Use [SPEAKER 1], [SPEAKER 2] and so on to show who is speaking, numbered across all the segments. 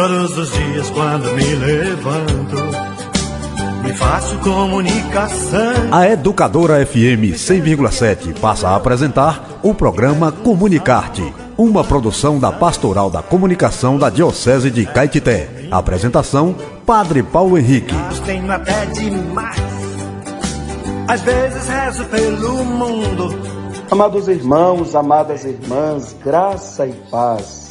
[SPEAKER 1] Todos os dias quando me levanto, me faço comunicação.
[SPEAKER 2] A Educadora FM 100,7 passa a apresentar o programa Comunicarte, uma produção da Pastoral da Comunicação da Diocese de Caetité. Apresentação: Padre Paulo Henrique.
[SPEAKER 1] Tenho até demais. Às vezes rezo pelo mundo.
[SPEAKER 3] Amados irmãos, amadas irmãs, graça e paz.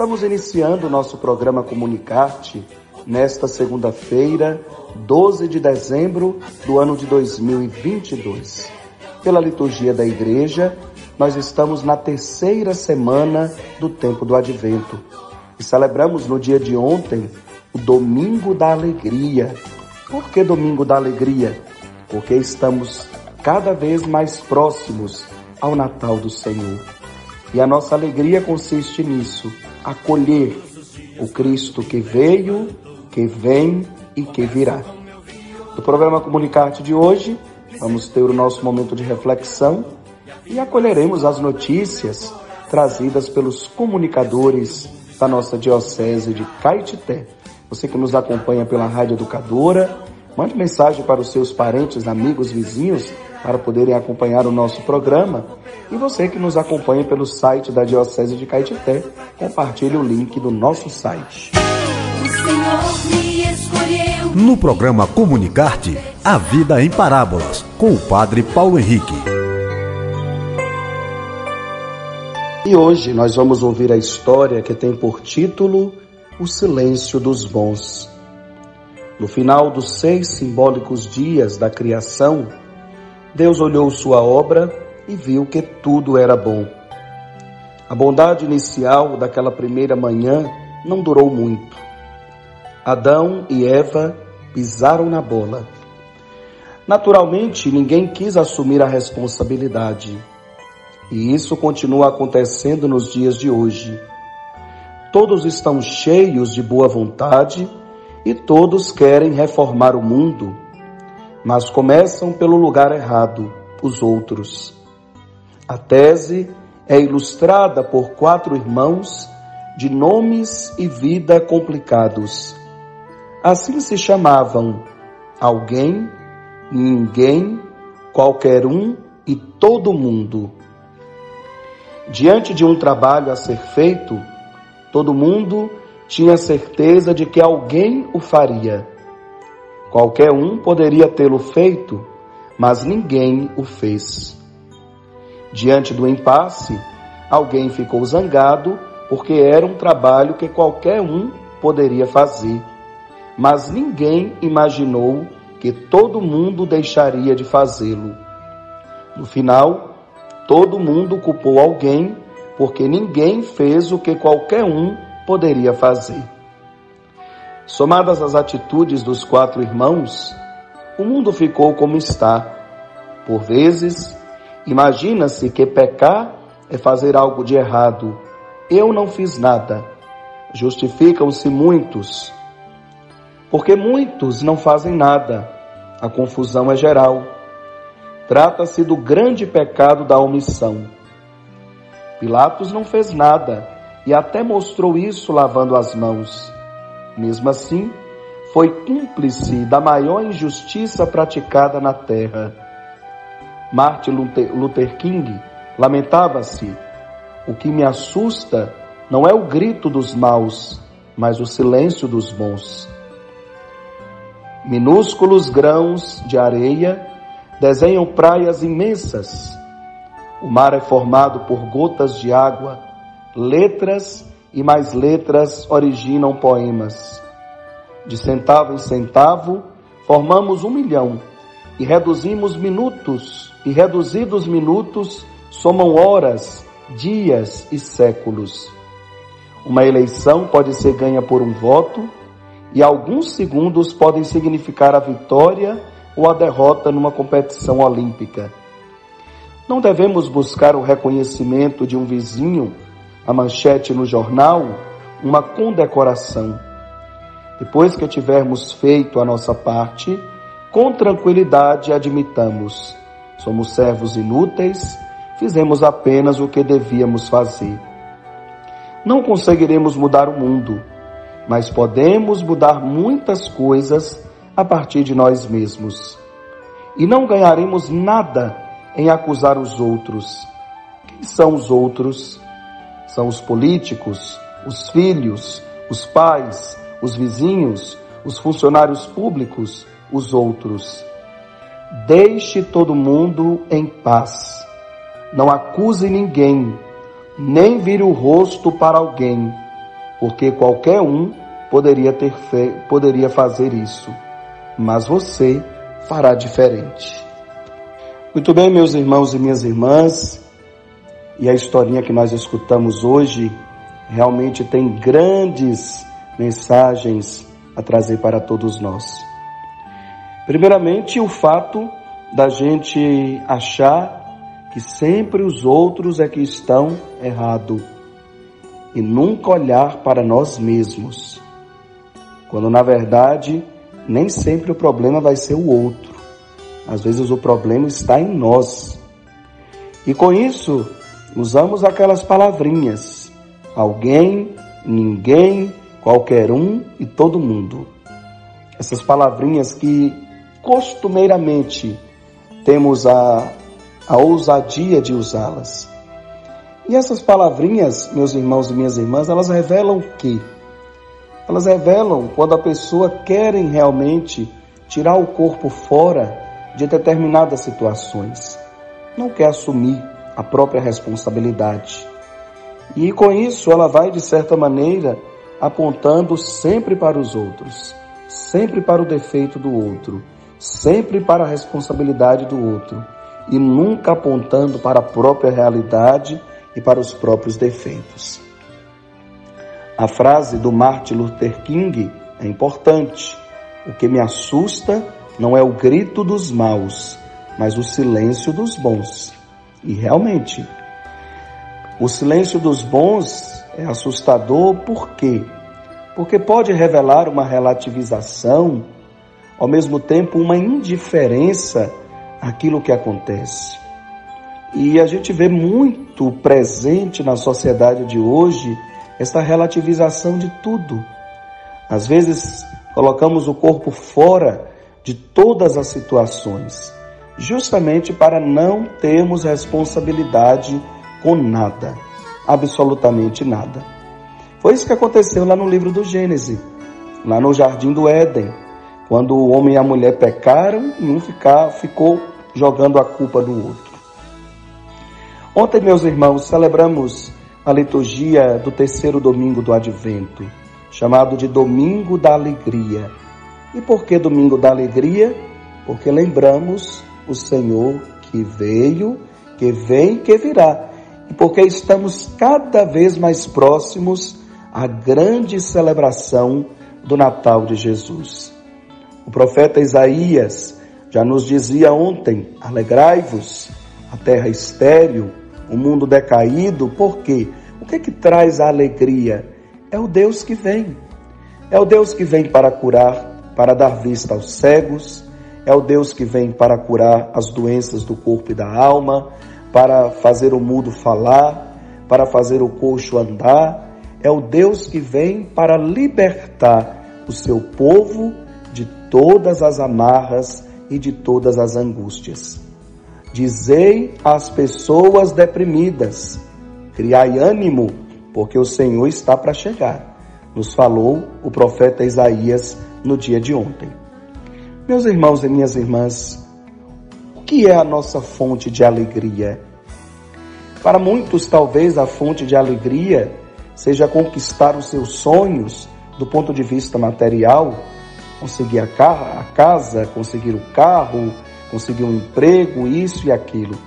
[SPEAKER 3] Estamos iniciando o nosso programa Comunicarte nesta segunda-feira, 12 de dezembro do ano de 2022. Pela liturgia da igreja, nós estamos na terceira semana do tempo do advento e celebramos no dia de ontem o Domingo da Alegria. Por que Domingo da Alegria? Porque estamos cada vez mais próximos ao Natal do Senhor. E a nossa alegria consiste nisso acolher o Cristo que veio, que vem e que virá. No programa Comunicarte de hoje, vamos ter o nosso momento de reflexão e acolheremos as notícias trazidas pelos comunicadores da nossa Diocese de Caetité. Você que nos acompanha pela Rádio Educadora, mande mensagem para os seus parentes, amigos, vizinhos para poderem acompanhar o nosso programa. E você que nos acompanha pelo site da Diocese de Caetité, compartilhe o link do nosso site.
[SPEAKER 2] No programa Comunicarte, a vida em parábolas, com o Padre Paulo Henrique.
[SPEAKER 3] E hoje nós vamos ouvir a história que tem por título O Silêncio dos Bons. No final dos seis simbólicos dias da criação, Deus olhou sua obra e viu que tudo era bom. A bondade inicial daquela primeira manhã não durou muito. Adão e Eva pisaram na bola. Naturalmente, ninguém quis assumir a responsabilidade. E isso continua acontecendo nos dias de hoje. Todos estão cheios de boa vontade e todos querem reformar o mundo mas começam pelo lugar errado, os outros. A tese é ilustrada por quatro irmãos de nomes e vida complicados. Assim se chamavam alguém, ninguém, qualquer um e todo mundo. Diante de um trabalho a ser feito, todo mundo tinha certeza de que alguém o faria Qualquer um poderia tê-lo feito, mas ninguém o fez. Diante do impasse, alguém ficou zangado porque era um trabalho que qualquer um poderia fazer, mas ninguém imaginou que todo mundo deixaria de fazê-lo. No final, todo mundo culpou alguém porque ninguém fez o que qualquer um poderia fazer. Somadas as atitudes dos quatro irmãos, o mundo ficou como está. Por vezes, imagina-se que pecar é fazer algo de errado. Eu não fiz nada. Justificam-se muitos. Porque muitos não fazem nada. A confusão é geral. Trata-se do grande pecado da omissão. Pilatos não fez nada e até mostrou isso lavando as mãos. Mesmo assim, foi cúmplice da maior injustiça praticada na terra. Martin Luther King lamentava-se: O que me assusta não é o grito dos maus, mas o silêncio dos bons. Minúsculos grãos de areia desenham praias imensas. O mar é formado por gotas de água, letras e mais letras originam poemas. De centavo em centavo, formamos um milhão e reduzimos minutos, e reduzidos minutos somam horas, dias e séculos. Uma eleição pode ser ganha por um voto, e alguns segundos podem significar a vitória ou a derrota numa competição olímpica. Não devemos buscar o reconhecimento de um vizinho a manchete no jornal, uma condecoração. Depois que tivermos feito a nossa parte, com tranquilidade admitamos: somos servos inúteis, fizemos apenas o que devíamos fazer. Não conseguiremos mudar o mundo, mas podemos mudar muitas coisas a partir de nós mesmos. E não ganharemos nada em acusar os outros. Quem são os outros? São os políticos, os filhos, os pais, os vizinhos, os funcionários públicos, os outros. Deixe todo mundo em paz. Não acuse ninguém, nem vire o rosto para alguém, porque qualquer um poderia ter fe... poderia fazer isso, mas você fará diferente. Muito bem, meus irmãos e minhas irmãs, e a historinha que nós escutamos hoje realmente tem grandes mensagens a trazer para todos nós. Primeiramente, o fato da gente achar que sempre os outros é que estão errado e nunca olhar para nós mesmos, quando na verdade nem sempre o problema vai ser o outro. Às vezes o problema está em nós. E com isso, usamos aquelas palavrinhas: alguém, ninguém, qualquer um e todo mundo. Essas palavrinhas que costumeiramente temos a, a ousadia de usá-las. E essas palavrinhas, meus irmãos e minhas irmãs, elas revelam o quê? Elas revelam quando a pessoa quer realmente tirar o corpo fora de determinadas situações. Não quer assumir a própria responsabilidade. E com isso ela vai, de certa maneira, apontando sempre para os outros, sempre para o defeito do outro, sempre para a responsabilidade do outro e nunca apontando para a própria realidade e para os próprios defeitos. A frase do Martin Luther King é importante. O que me assusta não é o grito dos maus, mas o silêncio dos bons. E realmente, o silêncio dos bons é assustador por quê? Porque pode revelar uma relativização, ao mesmo tempo uma indiferença àquilo que acontece. E a gente vê muito presente na sociedade de hoje esta relativização de tudo. Às vezes colocamos o corpo fora de todas as situações, justamente para não termos responsabilidade com nada absolutamente nada. Foi isso que aconteceu lá no livro do Gênesis, lá no jardim do Éden, quando o homem e a mulher pecaram e um ficar, ficou jogando a culpa do outro. Ontem, meus irmãos, celebramos a liturgia do terceiro domingo do Advento, chamado de Domingo da Alegria. E por que Domingo da Alegria? Porque lembramos o Senhor que veio, que vem que virá e porque estamos cada vez mais próximos à grande celebração do Natal de Jesus. O profeta Isaías já nos dizia ontem: alegrai-vos, a terra estéril, o mundo decaído, por quê? O que é que traz a alegria? É o Deus que vem. É o Deus que vem para curar, para dar vista aos cegos, é o Deus que vem para curar as doenças do corpo e da alma, para fazer o mudo falar, para fazer o coxo andar. É o Deus que vem para libertar o seu povo de todas as amarras e de todas as angústias. Dizei às pessoas deprimidas: criai ânimo, porque o Senhor está para chegar. Nos falou o profeta Isaías no dia de ontem. Meus irmãos e minhas irmãs, que é a nossa fonte de alegria? Para muitos, talvez a fonte de alegria seja conquistar os seus sonhos do ponto de vista material, conseguir a casa, conseguir o carro, conseguir um emprego, isso e aquilo.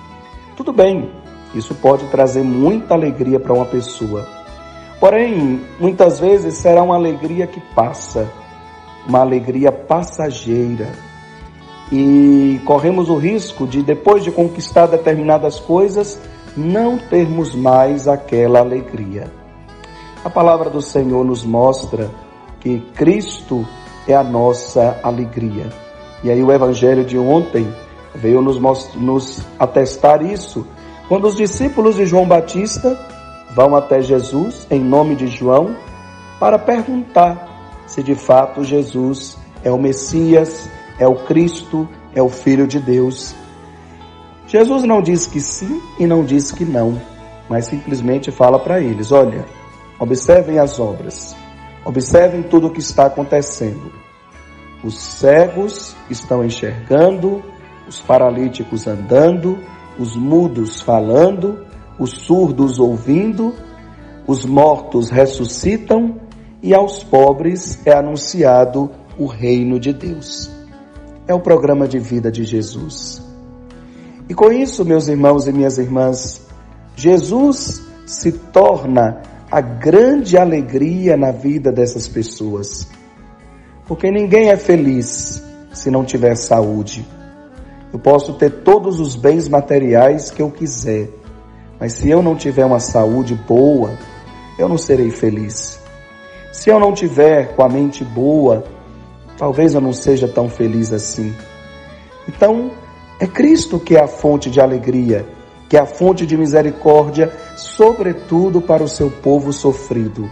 [SPEAKER 3] Tudo bem, isso pode trazer muita alegria para uma pessoa. Porém, muitas vezes será uma alegria que passa, uma alegria passageira e corremos o risco de, depois de conquistar determinadas coisas, não termos mais aquela alegria. A palavra do Senhor nos mostra que Cristo é a nossa alegria. E aí o evangelho de ontem veio nos, nos atestar isso, quando os discípulos de João Batista vão até Jesus em nome de João para perguntar se de fato Jesus é o Messias, é o Cristo, é o Filho de Deus. Jesus não diz que sim e não diz que não, mas simplesmente fala para eles: olha, observem as obras, observem tudo o que está acontecendo. Os cegos estão enxergando, os paralíticos andando, os mudos falando, os surdos ouvindo, os mortos ressuscitam e aos pobres é anunciado o reino de Deus. É o programa de vida de Jesus. E com isso, meus irmãos e minhas irmãs, Jesus se torna a grande alegria na vida dessas pessoas. Porque ninguém é feliz se não tiver saúde. Eu posso ter todos os bens materiais que eu quiser, mas se eu não tiver uma saúde boa, eu não serei feliz. Se eu não tiver com a mente boa, talvez eu não seja tão feliz assim. Então, é Cristo que é a fonte de alegria, que é a fonte de misericórdia, sobretudo para o seu povo sofrido.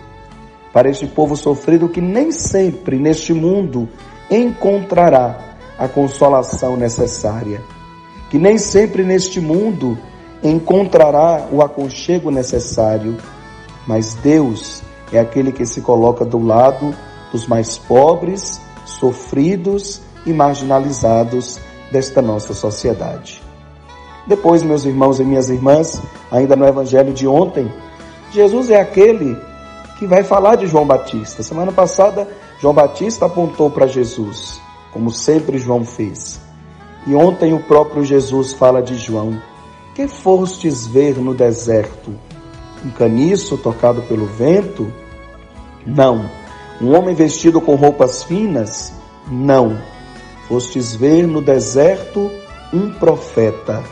[SPEAKER 3] Para este povo sofrido que nem sempre neste mundo encontrará a consolação necessária, que nem sempre neste mundo encontrará o aconchego necessário, mas Deus é aquele que se coloca do lado dos mais pobres, sofridos e marginalizados desta nossa sociedade. Depois, meus irmãos e minhas irmãs, ainda no evangelho de ontem, Jesus é aquele que vai falar de João Batista. Semana passada, João Batista apontou para Jesus como sempre João fez. E ontem o próprio Jesus fala de João: Que fostes ver no deserto? Um caniço tocado pelo vento? Não. Um homem vestido com roupas finas? Não. Fostes ver no deserto um profeta.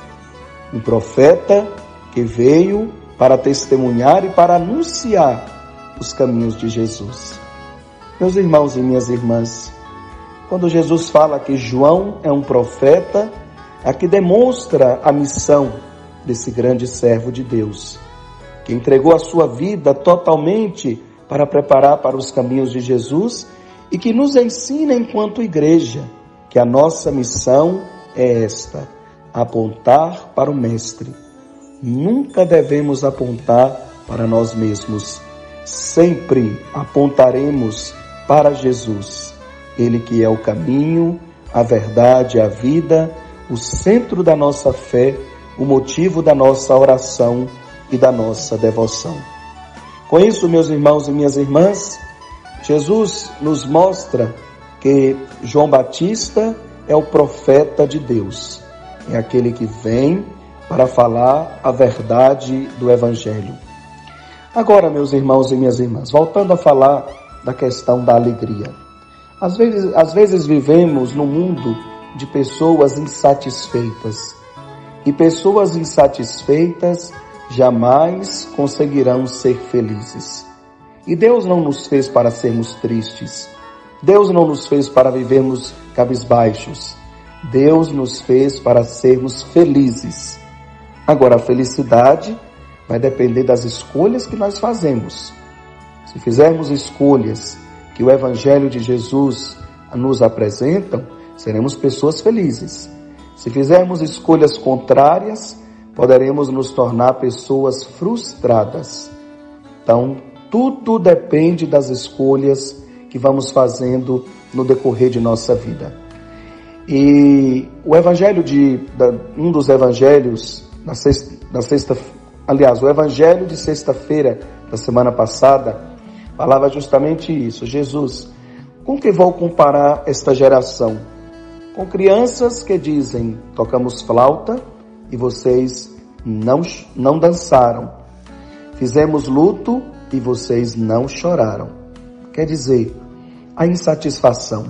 [SPEAKER 3] Um profeta que veio para testemunhar e para anunciar os caminhos de Jesus. Meus irmãos e minhas irmãs, quando Jesus fala que João é um profeta, aqui demonstra a missão desse grande servo de Deus, que entregou a sua vida totalmente para preparar para os caminhos de Jesus e que nos ensina enquanto igreja que a nossa missão é esta: apontar para o Mestre. Nunca devemos apontar para nós mesmos, sempre apontaremos para Jesus ele que é o caminho, a verdade, a vida, o centro da nossa fé, o motivo da nossa oração e da nossa devoção. Com isso, meus irmãos e minhas irmãs, Jesus nos mostra que João Batista é o profeta de Deus, é aquele que vem para falar a verdade do Evangelho. Agora, meus irmãos e minhas irmãs, voltando a falar da questão da alegria. Às vezes, às vezes vivemos num mundo de pessoas insatisfeitas. E pessoas insatisfeitas jamais conseguirão ser felizes. E Deus não nos fez para sermos tristes. Deus não nos fez para vivermos cabisbaixos. Deus nos fez para sermos felizes. Agora, a felicidade vai depender das escolhas que nós fazemos. Se fizermos escolhas que o Evangelho de Jesus nos apresentam, seremos pessoas felizes. Se fizermos escolhas contrárias, poderemos nos tornar pessoas frustradas. Então, tudo depende das escolhas que vamos fazendo no decorrer de nossa vida. E o evangelho de um dos evangelhos da sexta, da sexta aliás, o evangelho de sexta-feira da semana passada falava justamente isso. Jesus, com que vou comparar esta geração? Com crianças que dizem: tocamos flauta e vocês não, não dançaram. Fizemos luto e vocês não choraram. Quer dizer, a insatisfação.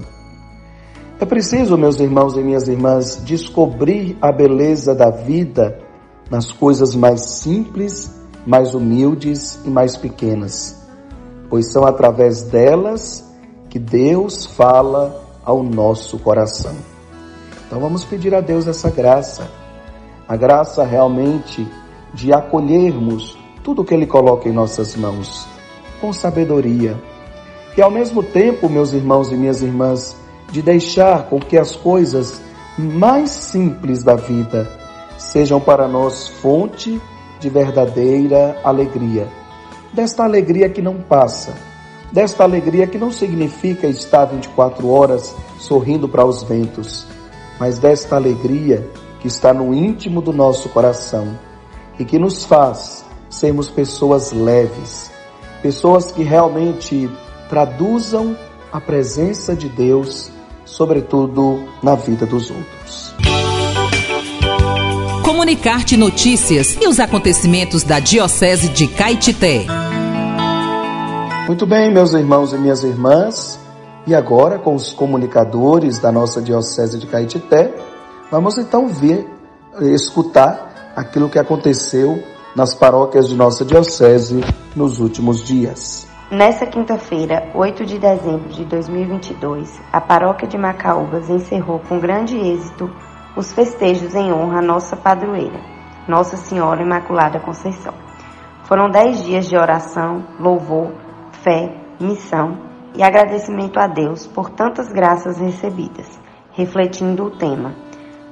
[SPEAKER 3] É preciso, meus irmãos e minhas irmãs, descobrir a beleza da vida nas coisas mais simples, mais humildes e mais pequenas pois são através delas que Deus fala ao nosso coração. Então vamos pedir a Deus essa graça, a graça realmente de acolhermos tudo que Ele coloca em nossas mãos, com sabedoria, que ao mesmo tempo, meus irmãos e minhas irmãs, de deixar com que as coisas mais simples da vida sejam para nós fonte de verdadeira alegria. Desta alegria que não passa, desta alegria que não significa estar 24 horas sorrindo para os ventos, mas desta alegria que está no íntimo do nosso coração e que nos faz sermos pessoas leves, pessoas que realmente traduzam a presença de Deus, sobretudo na vida dos outros.
[SPEAKER 4] Comunicar-te notícias e os acontecimentos da Diocese de Caetité.
[SPEAKER 3] Muito bem, meus irmãos e minhas irmãs, e agora com os comunicadores da nossa Diocese de Caetité, vamos então ver, escutar aquilo que aconteceu nas paróquias de nossa Diocese nos últimos dias.
[SPEAKER 5] Nessa quinta-feira, 8 de dezembro de 2022, a paróquia de Macaúbas encerrou com grande êxito os festejos em honra à nossa padroeira, Nossa Senhora Imaculada Conceição. Foram dez dias de oração, louvor, fé, missão e agradecimento a Deus por tantas graças recebidas, refletindo o tema,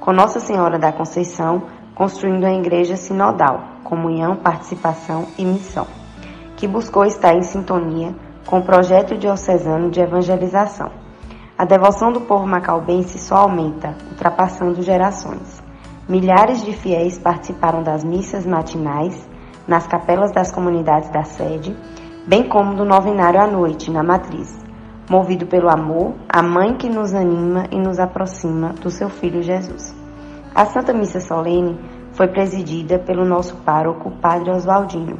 [SPEAKER 5] com Nossa Senhora da Conceição, construindo a igreja sinodal, comunhão, participação e missão, que buscou estar em sintonia com o projeto diocesano de evangelização. A devoção do povo macaubense só aumenta, ultrapassando gerações. Milhares de fiéis participaram das missas matinais nas capelas das comunidades da sede, bem como do novenário à noite, na matriz, movido pelo amor, a mãe que nos anima e nos aproxima do seu Filho Jesus. A Santa Missa Solene foi presidida pelo nosso pároco, Padre Oswaldinho,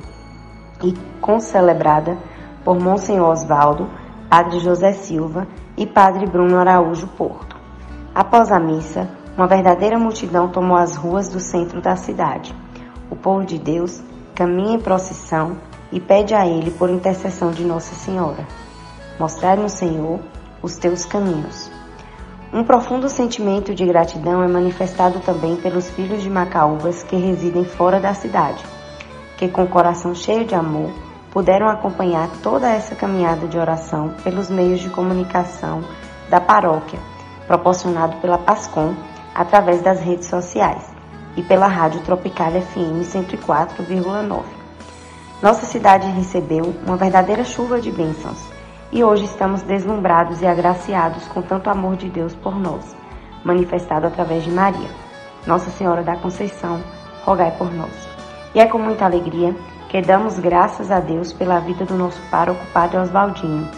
[SPEAKER 5] e concelebrada por Monsenhor Osvaldo, Padre José Silva e Padre Bruno Araújo Porto. Após a missa, uma verdadeira multidão tomou as ruas do centro da cidade. O povo de Deus caminha em procissão e pede a Ele por intercessão de Nossa Senhora. Mostrai-nos, Senhor, os teus caminhos. Um profundo sentimento de gratidão é manifestado também pelos filhos de Macaúbas que residem fora da cidade, que com o coração cheio de amor puderam acompanhar toda essa caminhada de oração pelos meios de comunicação da paróquia, proporcionado pela Pascom através das redes sociais e pela Rádio Tropical FM 104,9. Nossa cidade recebeu uma verdadeira chuva de bênçãos e hoje estamos deslumbrados e agraciados com tanto amor de Deus por nós, manifestado através de Maria. Nossa Senhora da Conceição, rogai por nós. E é com muita alegria que damos graças a Deus pela vida do nosso pároco Padre Oswaldinho,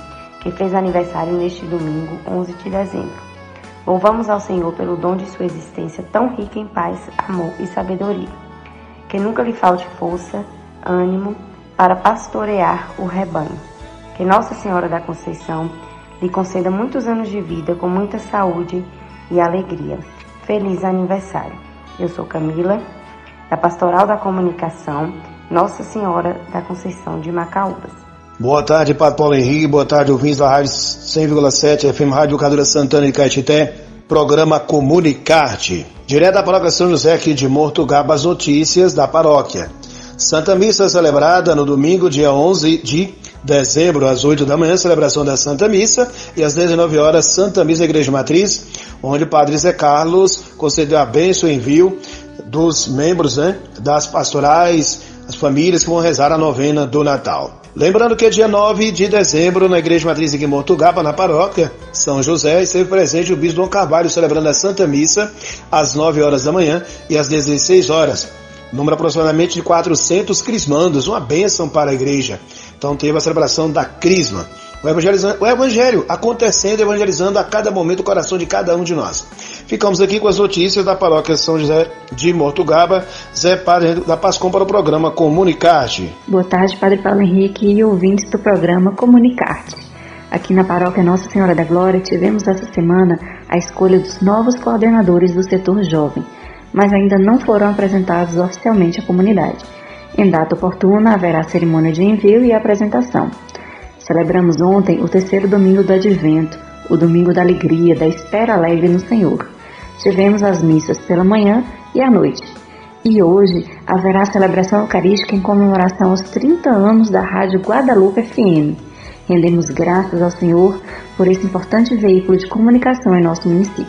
[SPEAKER 5] que fez aniversário neste domingo, 11 de dezembro. Louvamos ao Senhor pelo dom de sua existência tão rica em paz, amor e sabedoria. Que nunca lhe falte força, ânimo para pastorear o rebanho que Nossa Senhora da Conceição lhe conceda muitos anos de vida com muita saúde e alegria. Feliz aniversário. Eu sou Camila, da Pastoral da Comunicação, Nossa Senhora da Conceição de Macaúbas.
[SPEAKER 6] Boa tarde, Padre Paulo Henrique. Boa tarde, ouvintes da Rádio 100,7 FM Rádio Educadora Santana de Caetité. Programa Comunicarte. Direto da paróquia São José aqui de Morto Gaba, as notícias da paróquia. Santa Missa celebrada no domingo, dia 11 de dezembro, às 8 da manhã, celebração da Santa Missa, e às 19 horas, Santa Missa Igreja Matriz, onde o Padre Zé Carlos concedeu a bênção e envio dos membros né, das pastorais, as famílias que vão rezar a novena do Natal. Lembrando que é dia 9 de dezembro, na Igreja Matriz em Mortugaba, na paróquia São José, esteve presente o Bispo Dom Carvalho celebrando a Santa Missa às 9 horas da manhã e às 16 horas. Número aproximadamente de 400 crismandos, uma bênção para a igreja. Então teve a celebração da Crisma. O, o Evangelho acontecendo, evangelizando a cada momento o coração de cada um de nós. Ficamos aqui com as notícias da paróquia São José de Mortugaba. Zé Padre da Pascom para o programa Comunicarte.
[SPEAKER 7] Boa tarde, Padre Paulo Henrique e ouvintes do programa Comunicarte. Aqui na paróquia Nossa Senhora da Glória tivemos essa semana a escolha dos novos coordenadores do setor jovem, mas ainda não foram apresentados oficialmente à comunidade. Em data oportuna haverá cerimônia de envio e apresentação. Celebramos ontem o terceiro domingo do Advento, o domingo da alegria, da espera alegre no Senhor. Tivemos as missas pela manhã e à noite. E hoje haverá celebração eucarística em comemoração aos 30 anos da Rádio Guadalupe FM. Rendemos graças ao Senhor por esse importante veículo de comunicação em nosso município.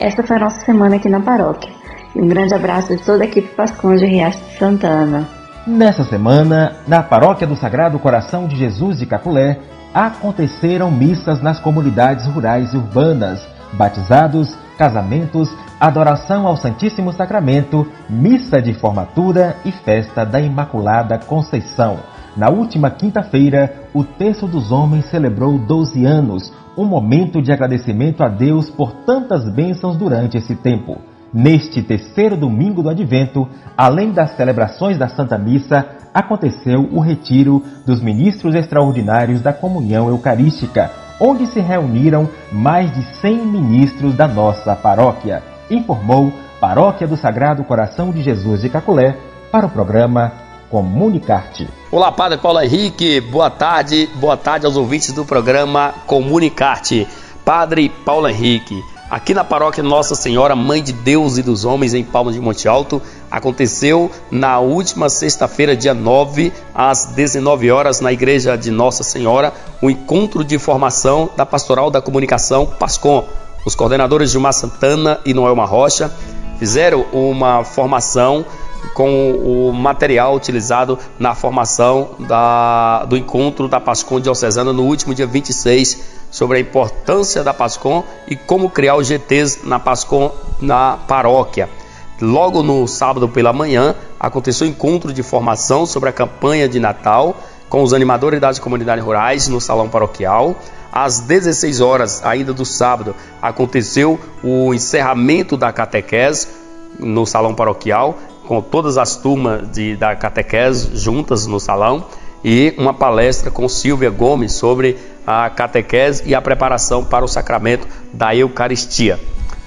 [SPEAKER 7] Esta foi a nossa semana aqui na paróquia. E um grande abraço de toda a equipe Pascão de Riacho de Santana.
[SPEAKER 8] Nessa semana, na paróquia do Sagrado Coração de Jesus de Caculé, aconteceram missas nas comunidades rurais e urbanas, batizados, casamentos, adoração ao Santíssimo Sacramento, missa de formatura e festa da Imaculada Conceição. Na última quinta-feira, o Terço dos Homens celebrou 12 anos, um momento de agradecimento a Deus por tantas bênçãos durante esse tempo. Neste terceiro domingo do Advento, além das celebrações da Santa Missa, aconteceu o retiro dos ministros extraordinários da Comunhão Eucarística, onde se reuniram mais de 100 ministros da nossa paróquia, informou Paróquia do Sagrado Coração de Jesus de Caculé para o programa Comunicarte.
[SPEAKER 9] Olá, Padre Paulo Henrique, boa tarde, boa tarde aos ouvintes do programa Comunicarte. Padre Paulo Henrique, aqui na paróquia Nossa Senhora, Mãe de Deus e dos Homens, em Palmas de Monte Alto, aconteceu na última sexta-feira, dia 9, às 19 horas, na igreja de Nossa Senhora, o encontro de formação da Pastoral da Comunicação PASCOM. Os coordenadores Gilmar Santana e Noelma Rocha fizeram uma formação com o material utilizado na formação da, do encontro da PASCOM diocesana no último dia 26 sobre a importância da PASCOM e como criar os GTs na PASCOM na paróquia. Logo no sábado pela manhã, aconteceu um encontro de formação sobre a campanha de Natal com os animadores das comunidades rurais no salão paroquial. Às 16 horas, ainda do sábado, aconteceu o encerramento da catequese no salão paroquial, com todas as turmas de, da catequese juntas no salão e uma palestra com Silvia Gomes sobre a catequese e a preparação para o sacramento da Eucaristia.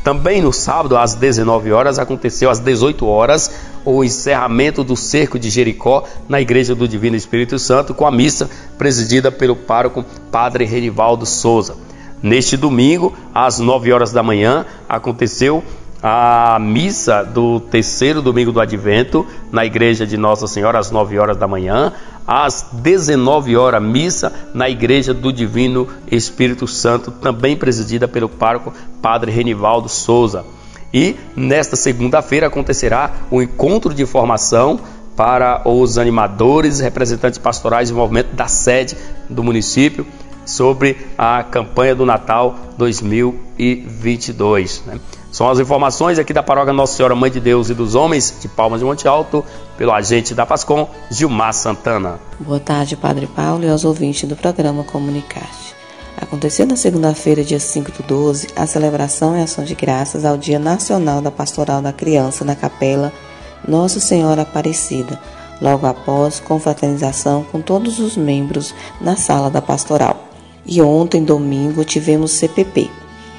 [SPEAKER 9] Também no sábado, às 19 horas, aconteceu às 18 horas o encerramento do cerco de Jericó na Igreja do Divino Espírito Santo, com a missa presidida pelo pároco Padre Renivaldo Souza. Neste domingo, às 9 horas da manhã, aconteceu a missa do terceiro domingo do Advento na igreja de Nossa Senhora às 9 horas da manhã, às 19 horas missa na igreja do Divino Espírito Santo, também presidida pelo pároco Padre Renivaldo Souza. E nesta segunda-feira acontecerá o encontro de formação para os animadores, representantes pastorais e movimento da sede do município sobre a campanha do Natal 2022. Né? São as informações aqui da paróquia Nossa Senhora Mãe de Deus e dos Homens de Palmas de Monte Alto, pelo agente da Pascom, Gilmar Santana.
[SPEAKER 10] Boa tarde, Padre Paulo e aos ouvintes do programa Comunicarte. Aconteceu na segunda-feira, dia 5 do 12, a celebração e ação de graças ao Dia Nacional da Pastoral da Criança na Capela Nossa Senhora Aparecida, logo após confraternização com todos os membros na sala da pastoral. E ontem, domingo, tivemos CPP,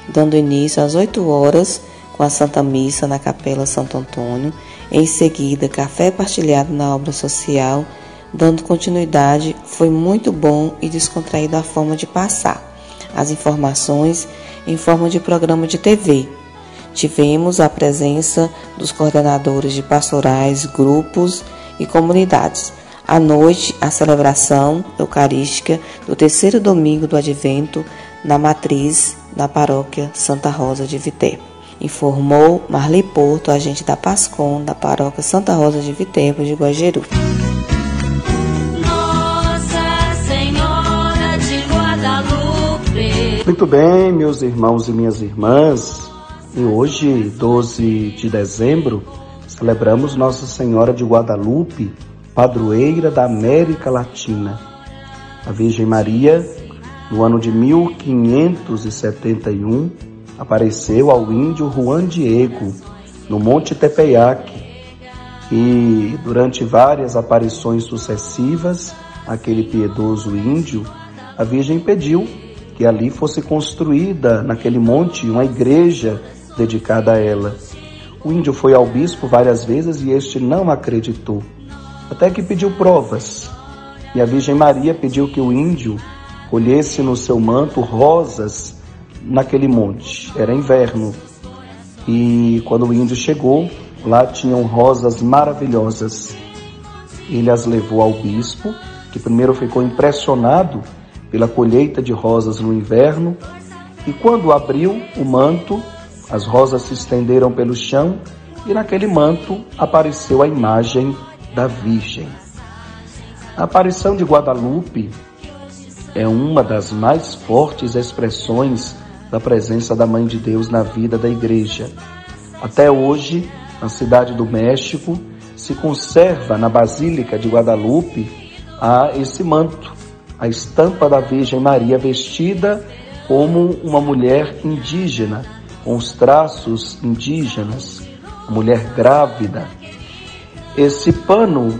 [SPEAKER 10] dando início às 8 horas com a Santa Missa na Capela Santo Antônio, em seguida café partilhado na obra social, dando continuidade, foi muito bom e descontraído a forma de passar as informações em forma de programa de TV. Tivemos a presença dos coordenadores de pastorais, grupos e comunidades. À noite, a celebração eucarística do terceiro domingo do Advento na matriz na paróquia Santa Rosa de Viterbo. Informou Marli Porto, agente da PASCOM da paróquia Santa Rosa de Viterbo de Guajeru.
[SPEAKER 3] Muito bem, meus irmãos e minhas irmãs. E hoje, 12 de dezembro, celebramos Nossa Senhora de Guadalupe, padroeira da América Latina. A Virgem Maria no ano de 1571, apareceu ao índio Juan Diego, no Monte Tepeyac, e durante várias aparições sucessivas, aquele piedoso índio, a Virgem pediu que ali fosse construída, naquele monte, uma igreja dedicada a ela. O índio foi ao bispo várias vezes e este não acreditou, até que pediu provas. E a Virgem Maria pediu que o índio colhesse no seu manto rosas naquele monte. Era inverno. E quando o índio chegou, lá tinham rosas maravilhosas. Ele as levou ao bispo, que primeiro ficou impressionado pela colheita de rosas no inverno, e quando abriu o manto, as rosas se estenderam pelo chão e naquele manto apareceu a imagem da Virgem. A aparição de Guadalupe é uma das mais fortes expressões da presença da Mãe de Deus na vida da igreja. Até hoje, na cidade do México, se conserva na Basílica de Guadalupe a esse manto, a estampa da Virgem Maria vestida como uma mulher indígena, com os traços indígenas, mulher grávida. Esse pano,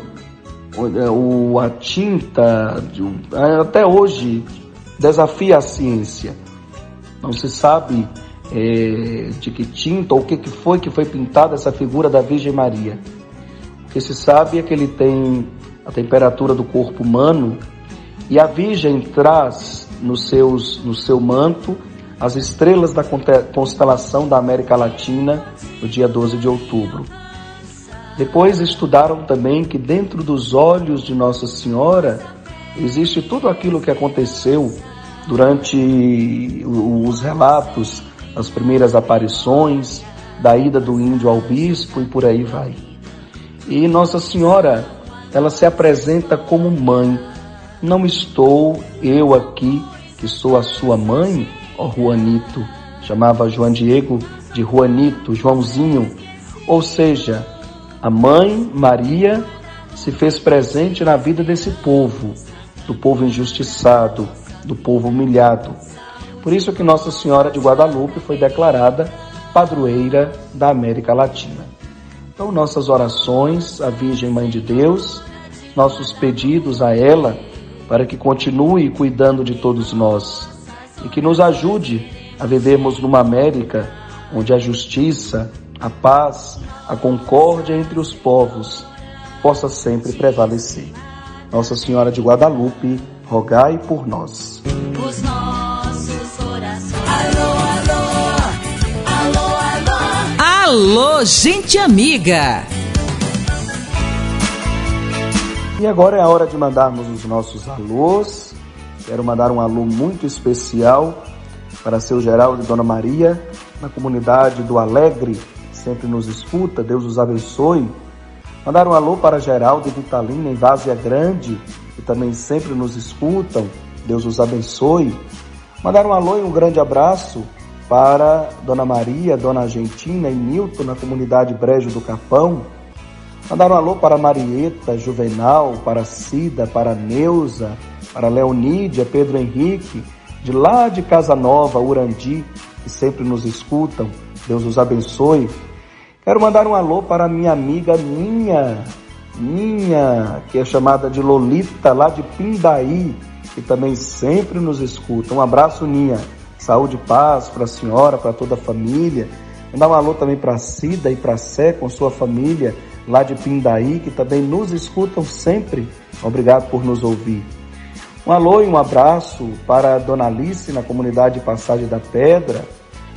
[SPEAKER 3] o, a tinta, até hoje desafia a ciência. Não se sabe é, de que tinta ou o que, que foi que foi pintada essa figura da Virgem Maria. O que se sabe é que ele tem a temperatura do corpo humano e a Virgem traz nos seus, no seu manto as estrelas da constelação da América Latina no dia 12 de outubro. Depois estudaram também que dentro dos olhos de Nossa Senhora existe tudo aquilo que aconteceu durante os relatos, as primeiras aparições, da ida do índio ao bispo e por aí vai. E Nossa Senhora, ela se apresenta como mãe. Não estou eu aqui, que sou a sua mãe, ó Juanito. Chamava João Diego de Juanito, Joãozinho. Ou seja, a mãe Maria se fez presente na vida desse povo, do povo injustiçado, do povo humilhado. Por isso que Nossa Senhora de Guadalupe foi declarada padroeira da América Latina. Então, nossas orações à Virgem Mãe de Deus, nossos pedidos a ela para que continue cuidando de todos nós e que nos ajude a vivermos numa América onde a justiça, a paz, a concórdia entre os povos possa sempre prevalecer. Nossa Senhora de Guadalupe, rogai por nós. Os nossos
[SPEAKER 4] corações. Alô, alô, alô, alô. Alô, gente amiga.
[SPEAKER 3] E agora é a hora de mandarmos os nossos alôs. Quero mandar um alô muito especial para seu Geraldo e Dona Maria, na comunidade do Alegre, sempre nos escuta, Deus os abençoe. Mandar um alô para Geraldo e Vitalina em Várzea Grande, que também sempre nos escutam, Deus os abençoe. Mandar um alô e um grande abraço para Dona Maria, Dona Argentina e Nilton na comunidade Brejo do Capão, Mandar um alô para Marieta, Juvenal, para Cida, para Neuza, para Leonídia, Pedro Henrique, de lá de Casa Nova, Urandi, que sempre nos escutam. Deus os abençoe. Quero mandar um alô para minha amiga Ninha, Ninha, que é chamada de Lolita, lá de Pindaí, que também sempre nos escuta. Um abraço, Ninha. Saúde e paz para a senhora, para toda a família. Mandar um alô também para Cida e para Sé, com sua família lá de Pindaí, que também nos escutam sempre. Obrigado por nos ouvir. Um alô e um abraço para a Dona Alice, na comunidade Passagem da Pedra.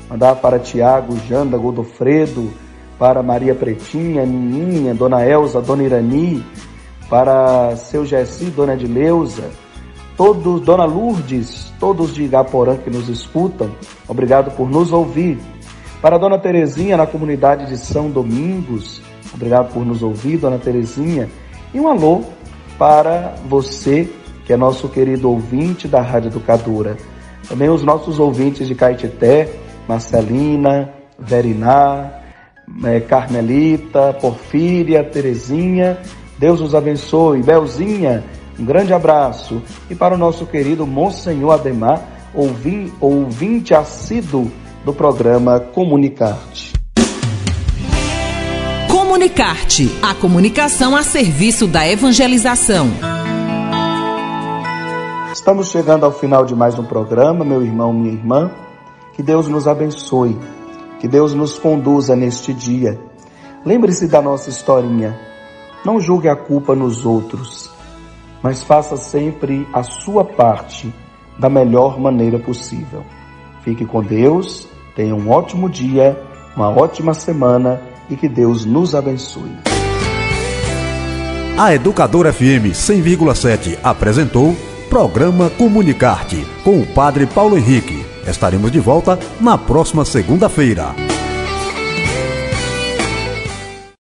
[SPEAKER 3] Mandar para Tiago, Janda, Godofredo, para Maria Pretinha, Nininha, Dona Elza, Dona Irani, para seu Gessi, Dona Edileuza, todos, Dona Lourdes, todos de Igaporã que nos escutam, obrigado por nos ouvir. Para Dona Terezinha, na comunidade de São Domingos, Obrigado por nos ouvir, dona Terezinha. E um alô para você, que é nosso querido ouvinte da Rádio Educadora. Também os nossos ouvintes de Caetité, Marcelina, Veriná, é, Carmelita, Porfíria, Terezinha. Deus os abençoe. Belzinha, um grande abraço. E para o nosso querido Monsenhor Ademar, ouvinte assíduo do programa Comunicarte.
[SPEAKER 4] Comunicarte, a comunicação a serviço da evangelização.
[SPEAKER 3] Estamos chegando ao final de mais um programa, meu irmão, minha irmã. Que Deus nos abençoe, que Deus nos conduza neste dia. Lembre-se da nossa historinha. Não julgue a culpa nos outros, mas faça sempre a sua parte da melhor maneira possível. Fique com Deus, tenha um ótimo dia, uma ótima semana e que Deus nos abençoe.
[SPEAKER 2] A Educadora FM 100,7 apresentou programa Comunicarte com o Padre Paulo Henrique. Estaremos de volta na próxima segunda-feira.